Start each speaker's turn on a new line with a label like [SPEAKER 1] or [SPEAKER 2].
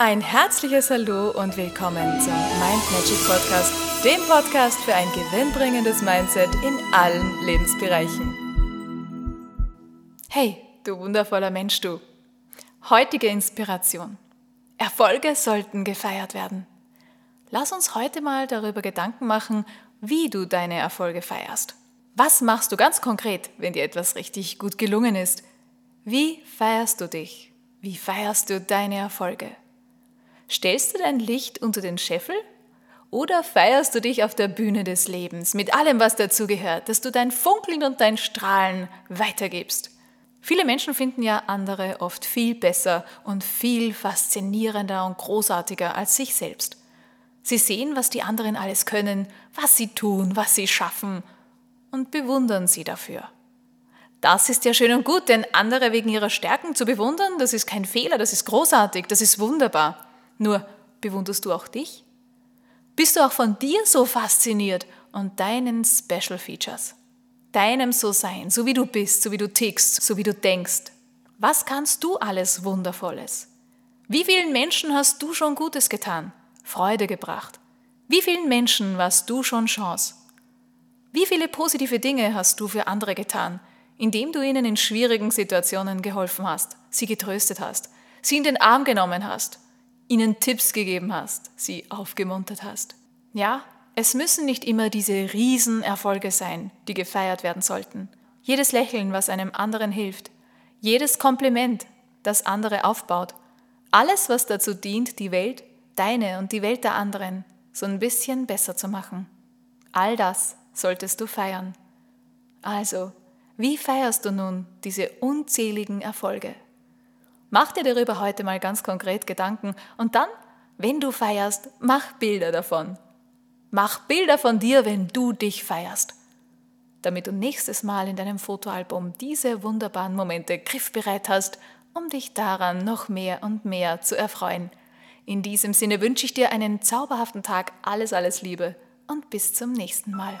[SPEAKER 1] Ein herzliches Hallo und willkommen zum Mind Magic Podcast, dem Podcast für ein gewinnbringendes Mindset in allen Lebensbereichen. Hey, du wundervoller Mensch, du. Heutige Inspiration. Erfolge sollten gefeiert werden. Lass uns heute mal darüber Gedanken machen, wie du deine Erfolge feierst. Was machst du ganz konkret, wenn dir etwas richtig gut gelungen ist? Wie feierst du dich? Wie feierst du deine Erfolge? Stellst du dein Licht unter den Scheffel? Oder feierst du dich auf der Bühne des Lebens mit allem, was dazugehört, dass du dein Funkeln und dein Strahlen weitergibst? Viele Menschen finden ja andere oft viel besser und viel faszinierender und großartiger als sich selbst. Sie sehen, was die anderen alles können, was sie tun, was sie schaffen und bewundern sie dafür. Das ist ja schön und gut, denn andere wegen ihrer Stärken zu bewundern, das ist kein Fehler, das ist großartig, das ist wunderbar. Nur bewunderst du auch dich? Bist du auch von dir so fasziniert und deinen Special Features? Deinem So-Sein, so wie du bist, so wie du tickst, so wie du denkst. Was kannst du alles Wundervolles? Wie vielen Menschen hast du schon Gutes getan, Freude gebracht? Wie vielen Menschen warst du schon Chance? Wie viele positive Dinge hast du für andere getan, indem du ihnen in schwierigen Situationen geholfen hast, sie getröstet hast, sie in den Arm genommen hast ihnen Tipps gegeben hast, sie aufgemuntert hast. Ja, es müssen nicht immer diese Riesenerfolge sein, die gefeiert werden sollten. Jedes Lächeln, was einem anderen hilft, jedes Kompliment, das andere aufbaut, alles, was dazu dient, die Welt, deine und die Welt der anderen, so ein bisschen besser zu machen. All das solltest du feiern. Also, wie feierst du nun diese unzähligen Erfolge? Mach dir darüber heute mal ganz konkret Gedanken und dann, wenn du feierst, mach Bilder davon. Mach Bilder von dir, wenn du dich feierst, damit du nächstes Mal in deinem Fotoalbum diese wunderbaren Momente griffbereit hast, um dich daran noch mehr und mehr zu erfreuen. In diesem Sinne wünsche ich dir einen zauberhaften Tag, alles, alles Liebe und bis zum nächsten Mal.